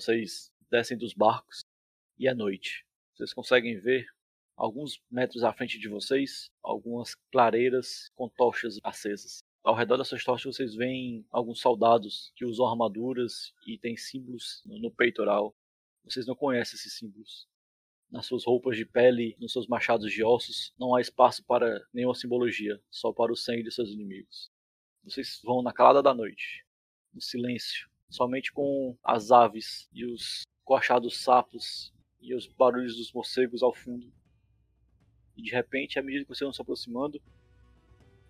Vocês descem dos barcos e é noite. Vocês conseguem ver alguns metros à frente de vocês algumas clareiras com tochas acesas. Ao redor dessas tochas vocês veem alguns soldados que usam armaduras e têm símbolos no peitoral. Vocês não conhecem esses símbolos. Nas suas roupas de pele, nos seus machados de ossos, não há espaço para nenhuma simbologia, só para o sangue de seus inimigos. Vocês vão na calada da noite, no silêncio, somente com as aves e os coachados sapos e os barulhos dos morcegos ao fundo. E de repente, à medida que vocês vão se aproximando,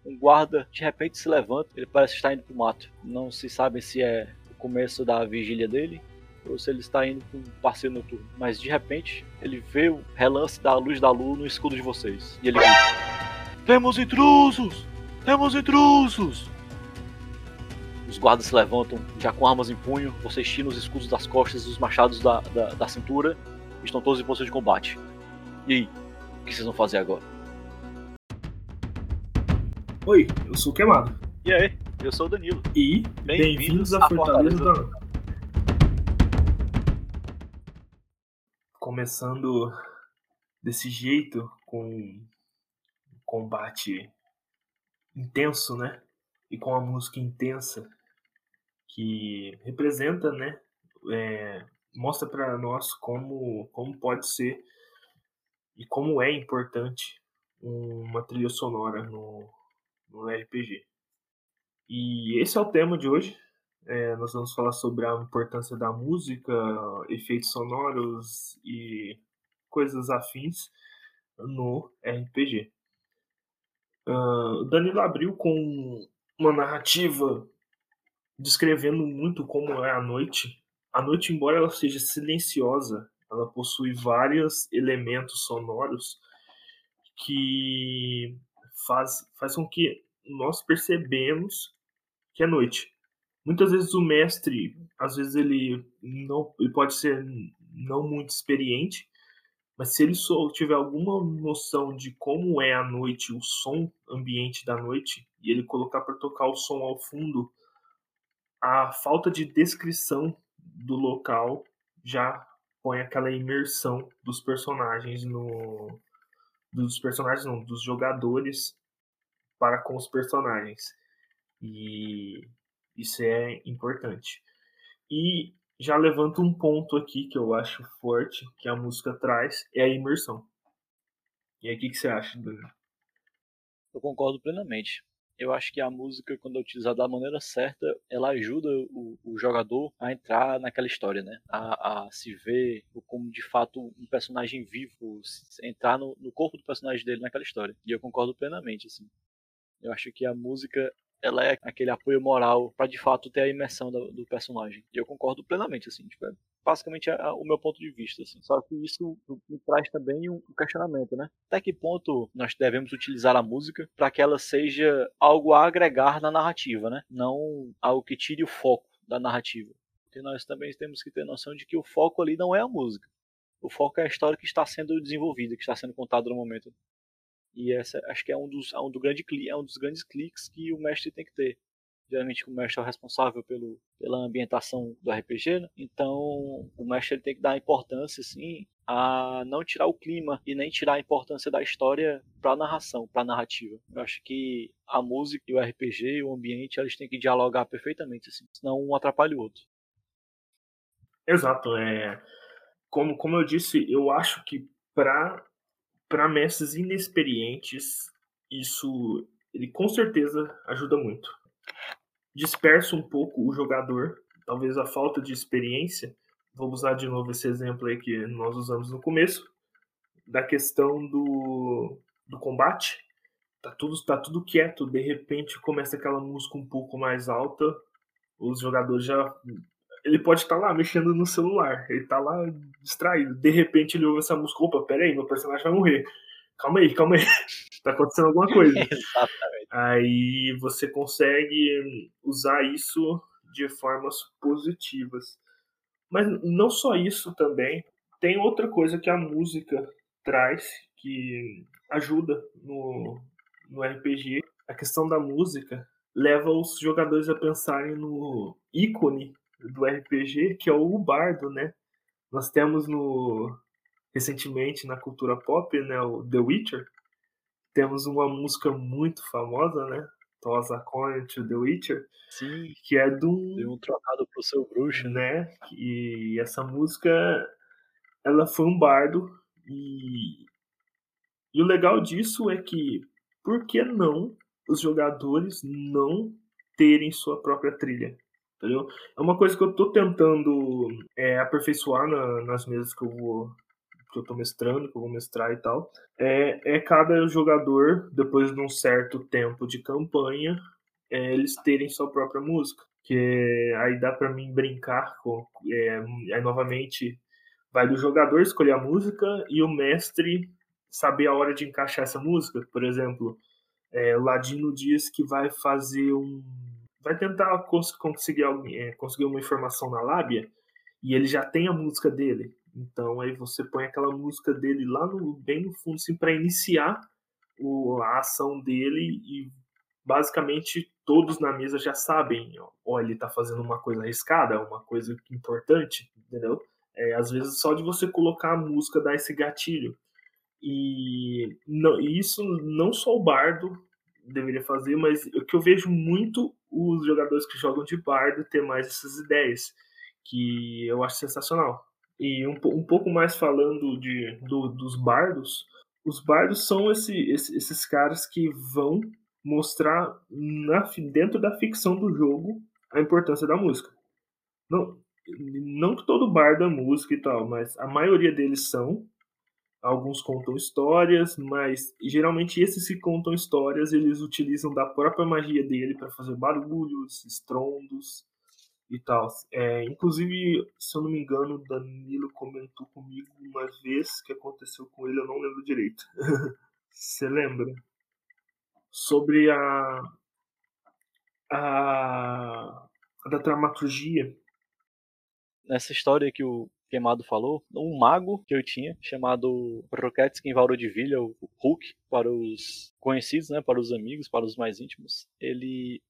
um guarda de repente se levanta, ele parece estar indo para o mato. Não se sabe se é o começo da vigília dele ou se ele está indo com um passeio noturno. Mas de repente, ele vê o relance da luz da lua no escudo de vocês. E ele grita: Temos intrusos! Temos intrusos! Os guardas se levantam, já com armas em punho, vocês tiram os escudos das costas e os machados da, da, da cintura. Estão todos em posição de combate. E aí? O que vocês vão fazer agora? Oi, eu sou o Queimado. E aí? Eu sou o Danilo. E bem-vindos à Fortaleza da. Começando desse jeito, com um combate intenso, né? E com a música intensa que representa, né? É, mostra para nós como, como pode ser e como é importante uma trilha sonora no, no RPG. E esse é o tema de hoje. É, nós vamos falar sobre a importância da música, efeitos sonoros e coisas afins no RPG. Uh, Danilo abriu com uma narrativa descrevendo muito como é a noite. A noite, embora ela seja silenciosa, ela possui vários elementos sonoros que faz, faz com que nós percebemos que é noite. Muitas vezes o mestre, às vezes ele não, ele pode ser não muito experiente, mas se ele só tiver alguma noção de como é a noite, o som ambiente da noite, e ele colocar para tocar o som ao fundo, a falta de descrição do local já põe aquela imersão dos personagens no dos personagens não, dos jogadores para com os personagens. E isso é importante. E já levanto um ponto aqui que eu acho forte, que a música traz, é a imersão. E aí, o que, que você acha, Bruno? Eu concordo plenamente eu acho que a música, quando é utilizada da maneira certa, ela ajuda o, o jogador a entrar naquela história, né? A, a, se ver como de fato um personagem vivo, entrar no, no corpo do personagem dele naquela história. E eu concordo plenamente, assim. Eu acho que a música ela é aquele apoio moral para de fato ter a imersão do, do, personagem. E eu concordo plenamente, assim, tipo, é basicamente o meu ponto de vista, assim. Só que isso me traz também um questionamento, né? Até que ponto nós devemos utilizar a música para que ela seja algo a agregar na narrativa, né? Não algo que tire o foco da narrativa. Porque nós também temos que ter noção de que o foco ali não é a música. O foco é a história que está sendo desenvolvida, que está sendo contada no momento. E essa acho que é um dos, é um, do grande, é um dos grandes cliques que o mestre tem que ter. Geralmente o mestre é o responsável pelo, pela ambientação do RPG, né? então o mestre ele tem que dar importância assim, a não tirar o clima e nem tirar a importância da história para a narração, para a narrativa. Eu acho que a música e o RPG e o ambiente eles têm que dialogar perfeitamente, assim, senão um atrapalha o outro. Exato, é como, como eu disse, eu acho que para para mestres inexperientes, isso ele com certeza ajuda muito. Dispersa um pouco o jogador, talvez a falta de experiência. Vou usar de novo esse exemplo aí que nós usamos no começo, da questão do, do combate. Tá tudo, tá tudo quieto, de repente começa aquela música um pouco mais alta, os jogadores já ele pode estar tá lá mexendo no celular, ele tá lá distraído. De repente ele ouve essa música, opa, peraí, meu personagem vai morrer. Calma aí, calma aí. tá acontecendo alguma coisa. Exatamente. Aí você consegue usar isso de formas positivas. Mas não só isso também. Tem outra coisa que a música traz que ajuda no, no RPG. A questão da música leva os jogadores a pensarem no ícone do RPG, que é o bardo, né? Nós temos no recentemente na cultura pop, né, o The Witcher, temos uma música muito famosa, né? Toss a Coin to The Witcher. Sim. Que é de um. Deu um trocado pro seu bruxo. Né? E essa música, ela foi um bardo. E, e o legal disso é que, por que não os jogadores não terem sua própria trilha? Entendeu? É uma coisa que eu tô tentando é, aperfeiçoar na, nas mesas que eu vou que eu tô mestrando, que eu vou mestrar e tal, é, é cada jogador, depois de um certo tempo de campanha, é, eles terem sua própria música. Que aí dá para mim brincar com. É, aí novamente vai do jogador escolher a música e o mestre saber a hora de encaixar essa música. Por exemplo, é, Ladino diz que vai fazer um. Vai tentar cons conseguir, é, conseguir uma informação na lábia e ele já tem a música dele. Então aí você põe aquela música dele lá no bem no fundo, assim, para iniciar o, a ação dele e basicamente todos na mesa já sabem, ó, ele está fazendo uma coisa arriscada, uma coisa importante, entendeu? É, às vezes só de você colocar a música dá esse gatilho. E não, isso não só o bardo deveria fazer, mas o que eu vejo muito os jogadores que jogam de bardo ter mais essas ideias, que eu acho sensacional. E um, um pouco mais falando de, do, dos bardos, os bardos são esse, esse, esses caras que vão mostrar na, dentro da ficção do jogo a importância da música. Não, não que todo bardo é música e tal, mas a maioria deles são. Alguns contam histórias, mas geralmente esses que contam histórias eles utilizam da própria magia dele para fazer barulhos, estrondos, e tal. É, inclusive, se eu não me engano, o Danilo comentou comigo uma vez que aconteceu com ele, eu não lembro direito. Você lembra? Sobre a, a, a da dramaturgia. Nessa história que o Queimado falou, um mago que eu tinha, chamado Roketskin Villa, o Hulk, para os conhecidos, né, para os amigos, para os mais íntimos, ele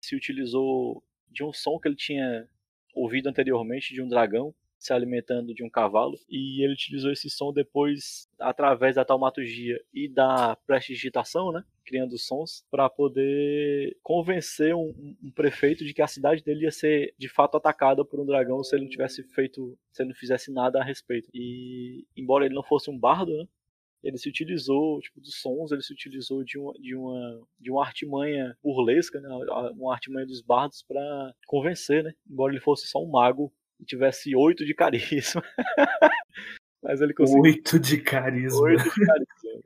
se utilizou de um som que ele tinha ouvido anteriormente de um dragão se alimentando de um cavalo e ele utilizou esse som depois através da taumaturgia e da prestidigitação, né, criando sons para poder convencer um, um, prefeito de que a cidade dele ia ser de fato atacada por um dragão se ele não tivesse feito, se ele não fizesse nada a respeito. E embora ele não fosse um bardo, né, ele se utilizou tipo dos sons, ele se utilizou de uma de uma de uma artimanha burlesca, né, uma artimanha dos bardos para convencer, né? Embora ele fosse só um mago e tivesse oito de carisma. Mas ele conseguiu. Oito de carisma. Oito de carisma.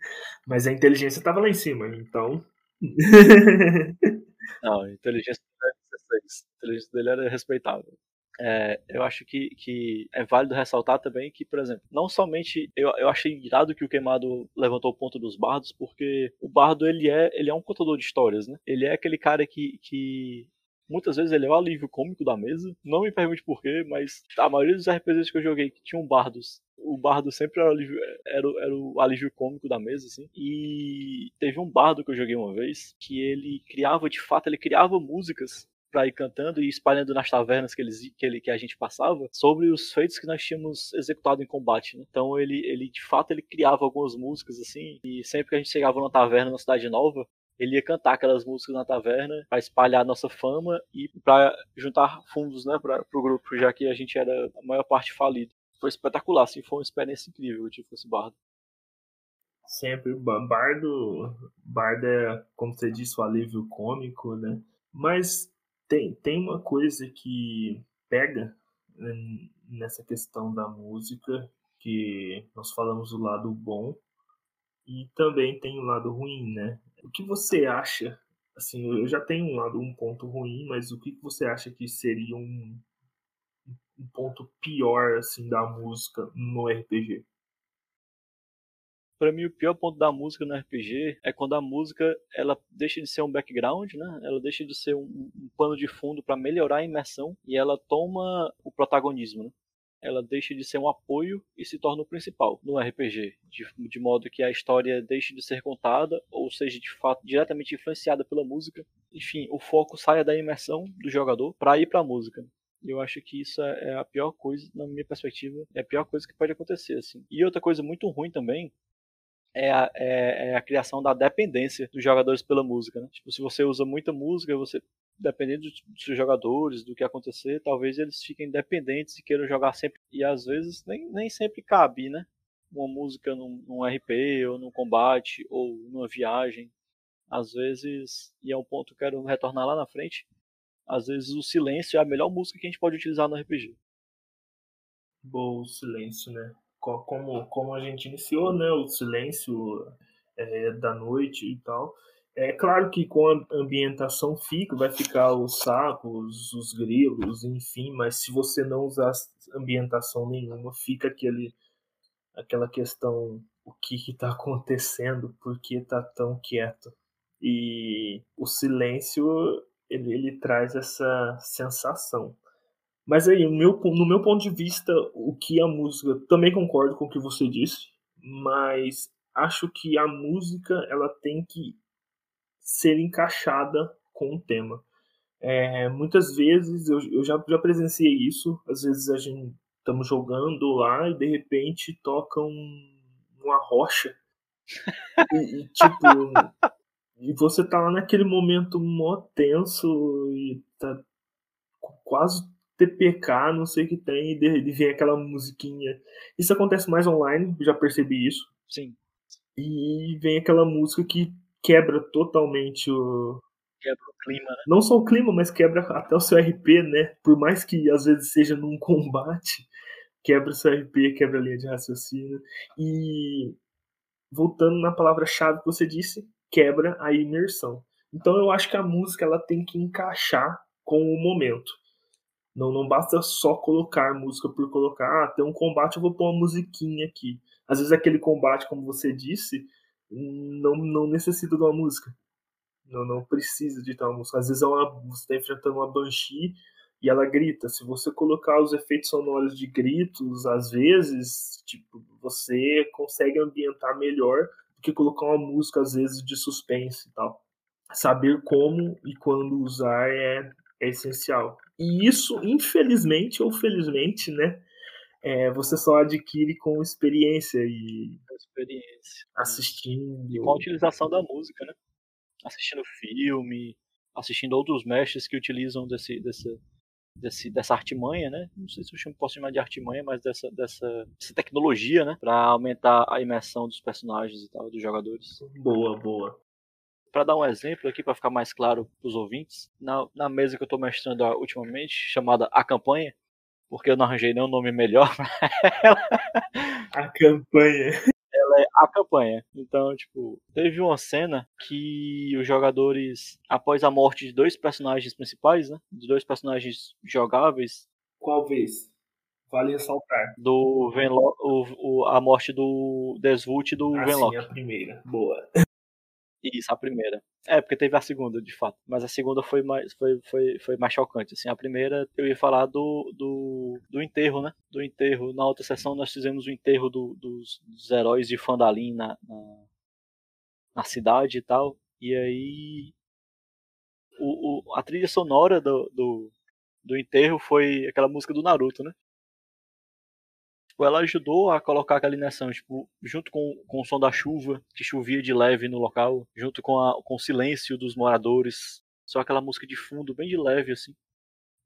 Mas a inteligência estava lá em cima, então. Não, a inteligência dele era 16. A inteligência dele era respeitável é, eu acho que, que é válido ressaltar também que, por exemplo, não somente eu, eu achei irado que o Queimado levantou o ponto dos bardos, porque o bardo ele é, ele é um contador de histórias, né? Ele é aquele cara que, que muitas vezes ele é o alívio cômico da mesa. Não me pergunte porquê, mas a maioria dos RPGs que eu joguei que tinham bardos, o bardo sempre era o alívio, era, era o alívio cômico da mesa, assim. E teve um bardo que eu joguei uma vez que ele criava, de fato, ele criava músicas para ir cantando e espalhando nas tavernas que, eles, que, ele, que a gente passava sobre os feitos que nós tínhamos executado em combate. Né? Então ele, ele, de fato, ele criava algumas músicas assim, e sempre que a gente chegava numa taverna, numa cidade nova, ele ia cantar aquelas músicas na taverna para espalhar a nossa fama e para juntar fundos né, para o grupo, já que a gente era a maior parte falido. Foi espetacular, assim, foi uma experiência incrível eu tive com esse bardo. Sempre, bardo, bardo é, como você disse, o alívio cômico, né? Mas tem, tem uma coisa que pega né, nessa questão da música, que nós falamos do lado bom e também tem o lado ruim, né? O que você acha? Assim, eu já tenho um lado, um ponto ruim, mas o que você acha que seria um, um ponto pior assim da música no RPG? para mim o pior ponto da música no RPG é quando a música ela deixa de ser um background, né? Ela deixa de ser um, um pano de fundo para melhorar a imersão e ela toma o protagonismo, né? Ela deixa de ser um apoio e se torna o principal no RPG, de, de modo que a história deixe de ser contada ou seja de fato diretamente influenciada pela música. Enfim, o foco saia da imersão do jogador para ir para a música. Eu acho que isso é, é a pior coisa, na minha perspectiva, é a pior coisa que pode acontecer, assim. E outra coisa muito ruim também é a, é, é a criação da dependência dos jogadores pela música, né? Tipo, se você usa muita música, você dependendo dos jogadores, do que acontecer, talvez eles fiquem dependentes e queiram jogar sempre. E às vezes nem, nem sempre cabe, né? Uma música num, num RP, ou num combate, ou numa viagem. Às vezes, e é um ponto que eu quero retornar lá na frente, às vezes o silêncio é a melhor música que a gente pode utilizar no RPG. Bom, o silêncio, né? Como, como a gente iniciou, né? O silêncio é, da noite e tal. É claro que com a ambientação fica, vai ficar os sapos, os grilos, enfim, mas se você não usar ambientação nenhuma, fica aquele, aquela questão, o que está acontecendo, por que está tão quieto? E o silêncio, ele, ele traz essa sensação. Mas aí, meu, no meu ponto de vista, o que a música, também concordo com o que você disse, mas acho que a música ela tem que ser encaixada com o tema. É, muitas vezes eu, eu já, já presenciei isso, às vezes a gente estamos jogando lá e de repente toca um, uma rocha. E, e, tipo, e você tá lá naquele momento mó tenso e tá quase TPK, não sei o que tem, e, de, e vem aquela musiquinha. Isso acontece mais online, já percebi isso. Sim. E vem aquela música que quebra totalmente o. Quebra o clima, né? Não só o clima, mas quebra até o seu RP, né? Por mais que às vezes seja num combate, quebra o seu RP, quebra a linha de raciocínio. E voltando na palavra-chave que você disse, quebra a imersão. Então eu acho que a música ela tem que encaixar com o momento. Não, não basta só colocar música por colocar. Ah, tem um combate, eu vou pôr uma musiquinha aqui. Às vezes aquele combate, como você disse, não, não necessita de uma música. Não, não precisa de uma música. Às vezes é uma, você está enfrentando uma Banshee e ela grita. Se você colocar os efeitos sonoros de gritos, às vezes, tipo, você consegue ambientar melhor do que colocar uma música, às vezes, de suspense e tal. Saber como e quando usar é, é essencial. E isso, infelizmente ou felizmente, né, é, você só adquire com experiência e experiência. assistindo. E com a utilização da música, né? Assistindo filme, assistindo outros mestres que utilizam desse, desse, desse, dessa artimanha, né? Não sei se eu posso chamar de artimanha, mas dessa, dessa, dessa tecnologia, né? Para aumentar a imersão dos personagens e tal, dos jogadores. Boa, boa. Para dar um exemplo aqui, para ficar mais claro para os ouvintes, na, na mesa que eu estou mestrando ultimamente, chamada A Campanha, porque eu não arranjei nenhum nome melhor pra ela. A campanha. É a campanha. Então, tipo, teve uma cena que os jogadores, após a morte de dois personagens principais, né? De dois personagens jogáveis. Qual vez? Vale ressaltar. Do Venlo o, o, a morte do Desvult e do ah, Venlock. Sim, a primeira. Boa. Isso, a primeira. É, porque teve a segunda, de fato. Mas a segunda foi mais, foi, foi, foi mais chocante. Assim, a primeira eu ia falar do, do, do enterro, né? Do enterro. Na outra sessão nós fizemos o enterro do, dos, dos, heróis de Fandalin na, na, na, cidade e tal. E aí. O, o, a trilha sonora do, do, do enterro foi aquela música do Naruto, né? Tipo, ela ajudou a colocar aquela imersão, tipo, junto com, com o som da chuva, que chovia de leve no local, junto com, a, com o silêncio dos moradores, só aquela música de fundo bem de leve, assim,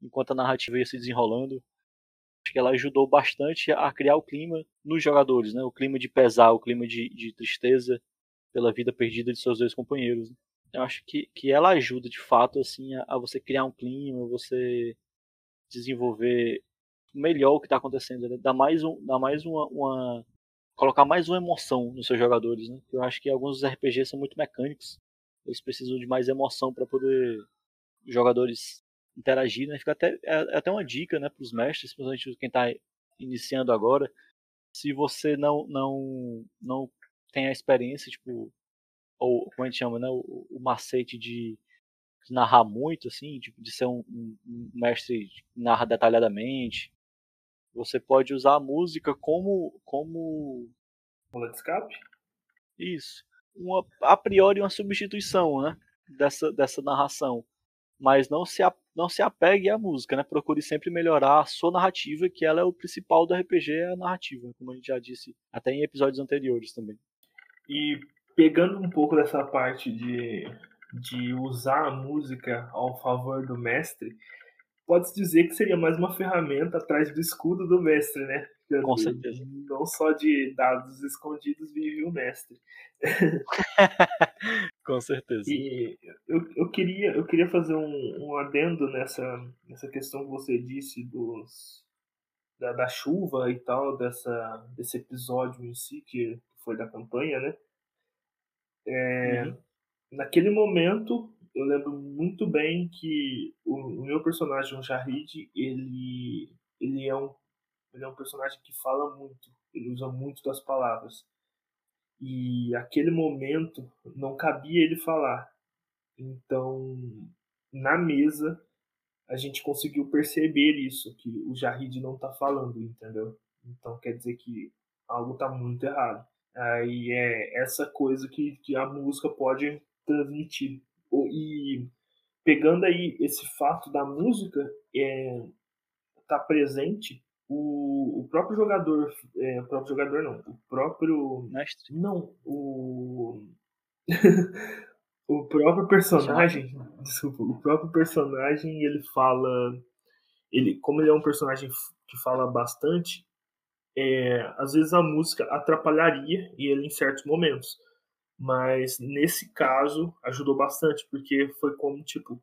enquanto a narrativa ia se desenrolando. Acho que ela ajudou bastante a criar o clima nos jogadores, né? O clima de pesar, o clima de, de tristeza pela vida perdida de seus dois companheiros. Né? Eu acho que, que ela ajuda, de fato, assim, a, a você criar um clima, você desenvolver melhor o que está acontecendo, né? Dá mais, um, dá mais uma, uma, colocar mais uma emoção nos seus jogadores, né? Eu acho que alguns RPGs são muito mecânicos, eles precisam de mais emoção para poder os jogadores interagir, né? Fica até é, é até uma dica, né, para os mestres, principalmente quem está iniciando agora, se você não não não tem a experiência, tipo, ou como a gente chama, né, o, o macete de narrar muito, assim, tipo, de ser um, um, um mestre que narra detalhadamente, você pode usar a música como. como. Uma de escape? Isso. Uma, a priori uma substituição, né? Dessa, dessa narração. Mas não se, não se apegue à música, né? Procure sempre melhorar a sua narrativa, que ela é o principal do RPG, é a narrativa, como a gente já disse até em episódios anteriores também. E pegando um pouco dessa parte de, de usar a música ao favor do mestre, pode-se dizer que seria mais uma ferramenta atrás do escudo do mestre, né? Com certeza. Não só de dados escondidos vive o mestre. Com certeza. E eu, eu, queria, eu queria fazer um, um adendo nessa, nessa questão que você disse dos, da, da chuva e tal, dessa, desse episódio em si, que foi da campanha, né? É, uhum. Naquele momento, eu lembro muito bem que o, o meu personagem, o Jahid, ele, ele, é um, ele é um personagem que fala muito, ele usa muito das palavras. E aquele momento não cabia ele falar. Então, na mesa, a gente conseguiu perceber isso, que o Jahid não tá falando, entendeu? Então quer dizer que algo tá muito errado. Aí é essa coisa que, que a música pode transmitir. E pegando aí esse fato da música é, tá presente, o, o próprio jogador, é, o próprio jogador não, o próprio mestre, não, o o próprio personagem, desculpa, o próprio personagem ele fala, ele como ele é um personagem que fala bastante, é, às vezes a música atrapalharia ele em certos momentos. Mas nesse caso ajudou bastante, porque foi como tipo,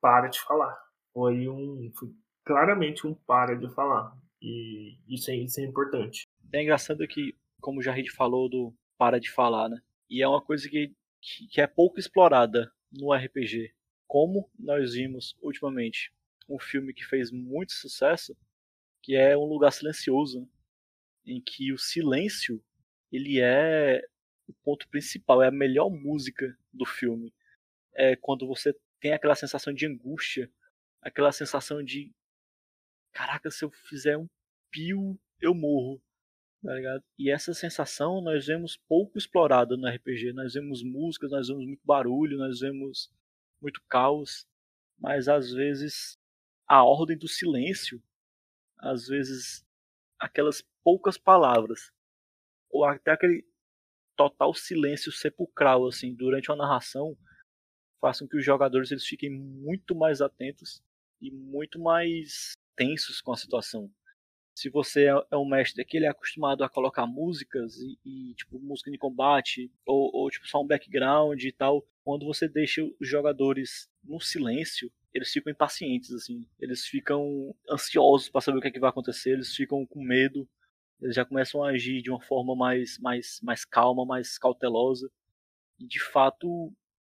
para de falar. Foi um. Foi claramente um para de falar. E isso é, isso é importante. É engraçado que, como o Jarid falou do para de falar, né? E é uma coisa que, que, que é pouco explorada no RPG. Como nós vimos ultimamente um filme que fez muito sucesso, que é Um Lugar Silencioso, né? em que o silêncio ele é o ponto principal, é a melhor música do filme. É quando você tem aquela sensação de angústia, aquela sensação de caraca, se eu fizer um pio, eu morro. Tá ligado? E essa sensação nós vemos pouco explorada no RPG. Nós vemos músicas, nós vemos muito barulho, nós vemos muito caos, mas às vezes a ordem do silêncio, às vezes aquelas poucas palavras, ou até aquele total silêncio sepulcral assim durante uma narração façam que os jogadores eles fiquem muito mais atentos e muito mais tensos com a situação. Se você é, é um mestre que ele é acostumado a colocar músicas e, e tipo música de combate ou, ou, tipo só um background e tal, quando você deixa os jogadores no silêncio, eles ficam impacientes assim, eles ficam ansiosos para saber o que, é que vai acontecer, eles ficam com medo eles já começam a agir de uma forma mais, mais, mais calma, mais cautelosa. E de fato,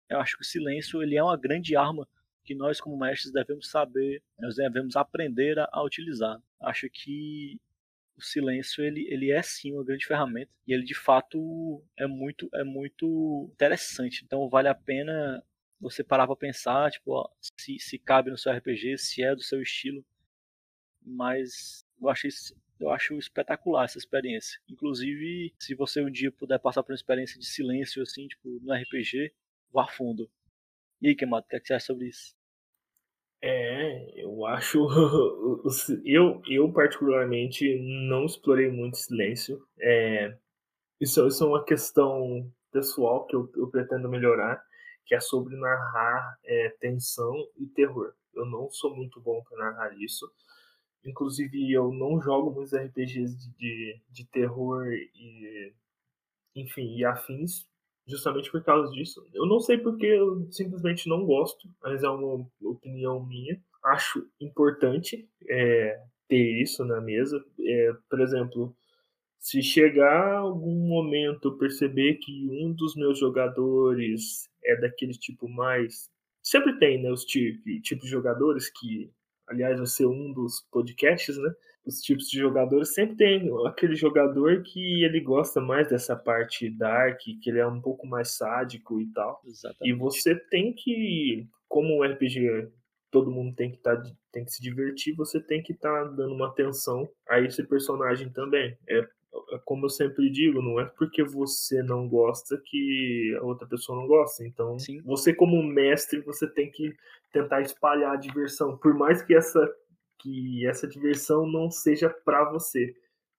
eu acho que o silêncio ele é uma grande arma que nós como mestres devemos saber, nós devemos aprender a, a utilizar. Acho que o silêncio ele, ele é sim uma grande ferramenta e ele de fato é muito é muito interessante. Então vale a pena você parar para pensar, tipo, ó, se, se cabe no seu RPG, se é do seu estilo. Mas eu achei eu acho espetacular essa experiência. Inclusive, se você um dia puder passar por uma experiência de silêncio, assim, tipo, no RPG, vá fundo. E aí, Kemato, o que, é que você acha sobre isso? É, eu acho. Eu, eu particularmente, não explorei muito silêncio. É, isso, isso é uma questão pessoal que eu, eu pretendo melhorar, que é sobre narrar é, tensão e terror. Eu não sou muito bom para narrar isso. Inclusive, eu não jogo muitos RPGs de, de, de terror e. Enfim, e afins, justamente por causa disso. Eu não sei porque eu simplesmente não gosto, mas é uma opinião minha. Acho importante é, ter isso na mesa. É, por exemplo, se chegar algum momento eu perceber que um dos meus jogadores é daquele tipo mais. Sempre tem, né? Os tipos tipo de jogadores que aliás, vai ser um dos podcasts, né? Os tipos de jogadores sempre tem aquele jogador que ele gosta mais dessa parte dark, que ele é um pouco mais sádico e tal. Exatamente. E você tem que, como um RPG, todo mundo tem que tá, tem que se divertir, você tem que estar tá dando uma atenção a esse personagem também. É, é como eu sempre digo, não é porque você não gosta que a outra pessoa não gosta. Então, Sim. você como mestre, você tem que tentar espalhar a diversão, por mais que essa que essa diversão não seja para você.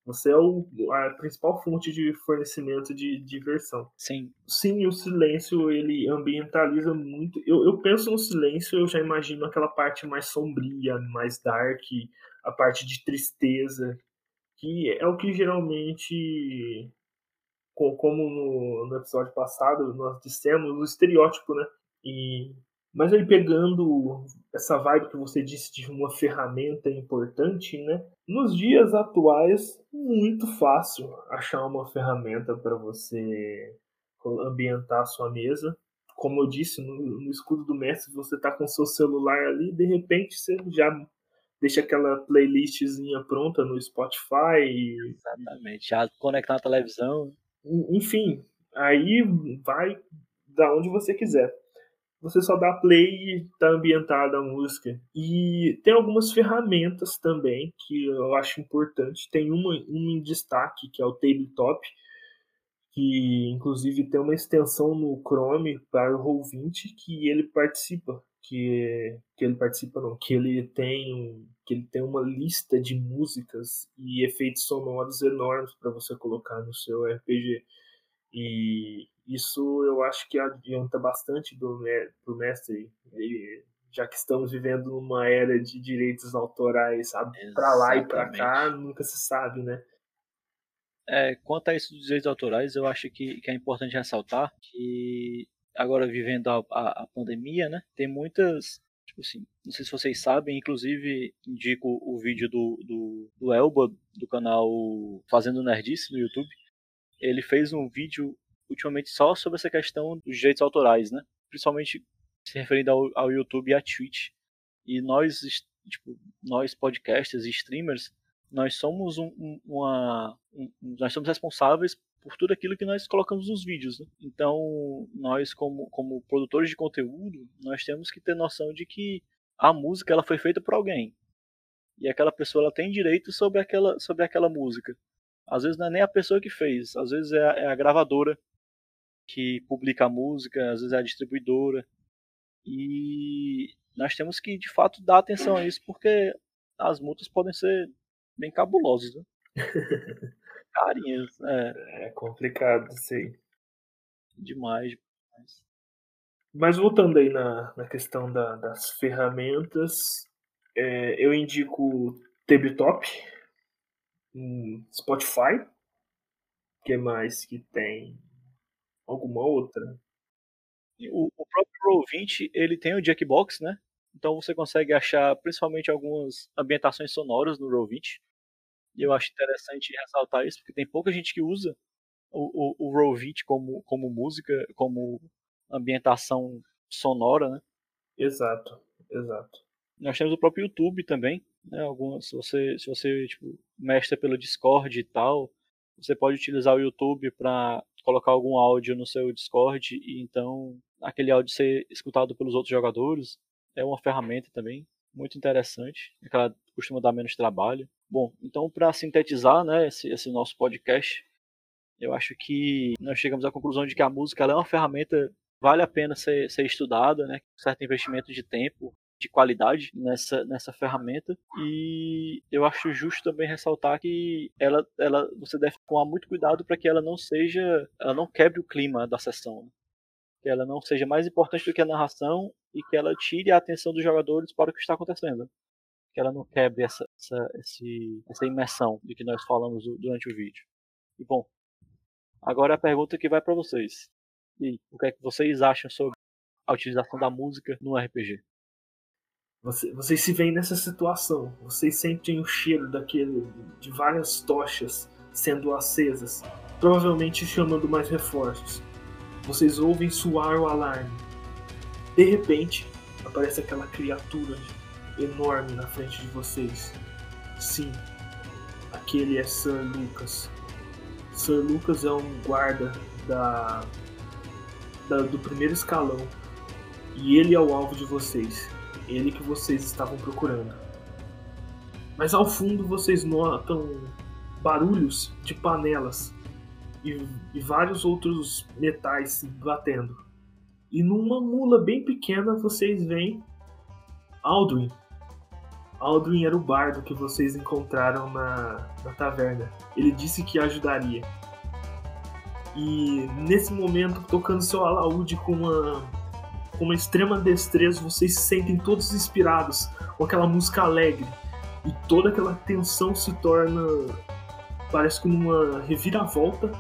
Você é o, a principal fonte de fornecimento de diversão. Sim. Sim, o silêncio ele ambientaliza muito. Eu, eu penso no silêncio, eu já imagino aquela parte mais sombria, mais dark, a parte de tristeza, que é o que geralmente, como no, no episódio passado nós dissemos, o estereótipo, né? E mas aí pegando essa vibe que você disse de uma ferramenta importante, né? Nos dias atuais, muito fácil achar uma ferramenta para você ambientar a sua mesa. Como eu disse, no, no escudo do mestre, você tá com seu celular ali, de repente você já deixa aquela playlistzinha pronta no Spotify. Exatamente, já conectar na televisão. Enfim, aí vai da onde você quiser você só dá play e tá ambientada a música. E tem algumas ferramentas também que eu acho importante. Tem uma, uma em destaque, que é o Tabletop, que inclusive tem uma extensão no Chrome para o Roll20 que ele participa. Que, que ele participa não, que ele tem que ele tem uma lista de músicas e efeitos sonoros enormes para você colocar no seu RPG. E isso eu acho que adianta bastante do, pro mestre, já que estamos vivendo numa era de direitos autorais, para lá e para cá, nunca se sabe, né? É, quanto a isso dos direitos autorais, eu acho que, que é importante ressaltar que agora vivendo a, a, a, pandemia, né, tem muitas, tipo assim, não sei se vocês sabem, inclusive indico o vídeo do, do, do Elba, do canal Fazendo Nerdice no YouTube, ele fez um vídeo ultimamente só sobre essa questão dos direitos autorais, né? Principalmente se referindo ao, ao YouTube e à Twitch. E nós, tipo, nós podcasters e streamers, nós somos um, um, uma, um, nós somos responsáveis por tudo aquilo que nós colocamos nos vídeos. Né? Então, nós como, como produtores de conteúdo, nós temos que ter noção de que a música ela foi feita por alguém e aquela pessoa ela tem direito sobre aquela sobre aquela música. Às vezes não é nem a pessoa que fez, às vezes é a, é a gravadora que publica a música, às vezes é a distribuidora. E nós temos que, de fato, dar atenção a isso, porque as multas podem ser bem cabulosas. Né? Carinhas. É. é complicado isso aí. Demais, demais. Mas voltando aí na, na questão da, das ferramentas, é, eu indico Tabletop, Spotify, que mais que tem? Alguma outra? O, o próprio Roll20 ele tem o Jackbox, né? Então você consegue achar principalmente algumas ambientações sonoras no Roll20. E eu acho interessante ressaltar isso, porque tem pouca gente que usa o, o, o Roll20 como, como música, como ambientação sonora, né? Exato, exato. Nós temos o próprio YouTube também, né? Algumas, se você, se você tipo, mestra pelo Discord e tal, você pode utilizar o YouTube para colocar algum áudio no seu Discord e então aquele áudio ser escutado pelos outros jogadores. É uma ferramenta também muito interessante, que ela costuma dar menos trabalho. Bom, então para sintetizar né, esse, esse, nosso podcast, eu acho que nós chegamos à conclusão de que a música é uma ferramenta vale a pena ser, ser estudada, né, com certo investimento de tempo, de qualidade nessa, nessa ferramenta e eu acho justo também ressaltar que ela, ela você deve tomar muito cuidado para que ela não seja ela não quebre o clima da sessão né? que ela não seja mais importante do que a narração e que ela tire a atenção dos jogadores para o que está acontecendo que ela não quebre essa essa, esse, essa imersão de que nós falamos durante o vídeo e bom agora a pergunta que vai para vocês e o que é que vocês acham sobre a utilização da música no RPG você, vocês se veem nessa situação, vocês sentem o cheiro daquele de várias tochas sendo acesas, provavelmente chamando mais reforços. Vocês ouvem soar o alarme. De repente, aparece aquela criatura enorme na frente de vocês. Sim, aquele é Sir Lucas. Sir Lucas é um guarda da, da do primeiro escalão e ele é o alvo de vocês ele que vocês estavam procurando. Mas ao fundo vocês notam barulhos de panelas e, e vários outros metais batendo. E numa mula bem pequena vocês veem Aldrin. Aldrin era o bardo que vocês encontraram na, na taverna. Ele disse que ajudaria. E nesse momento, tocando seu alaúde com uma, com uma extrema destreza, vocês se sentem todos inspirados com aquela música alegre. E toda aquela tensão se torna. Parece que numa reviravolta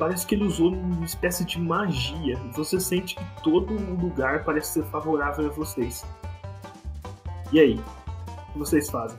parece que ele usou uma espécie de magia. E você sente que todo o lugar parece ser favorável a vocês. E aí? Vocês fazem?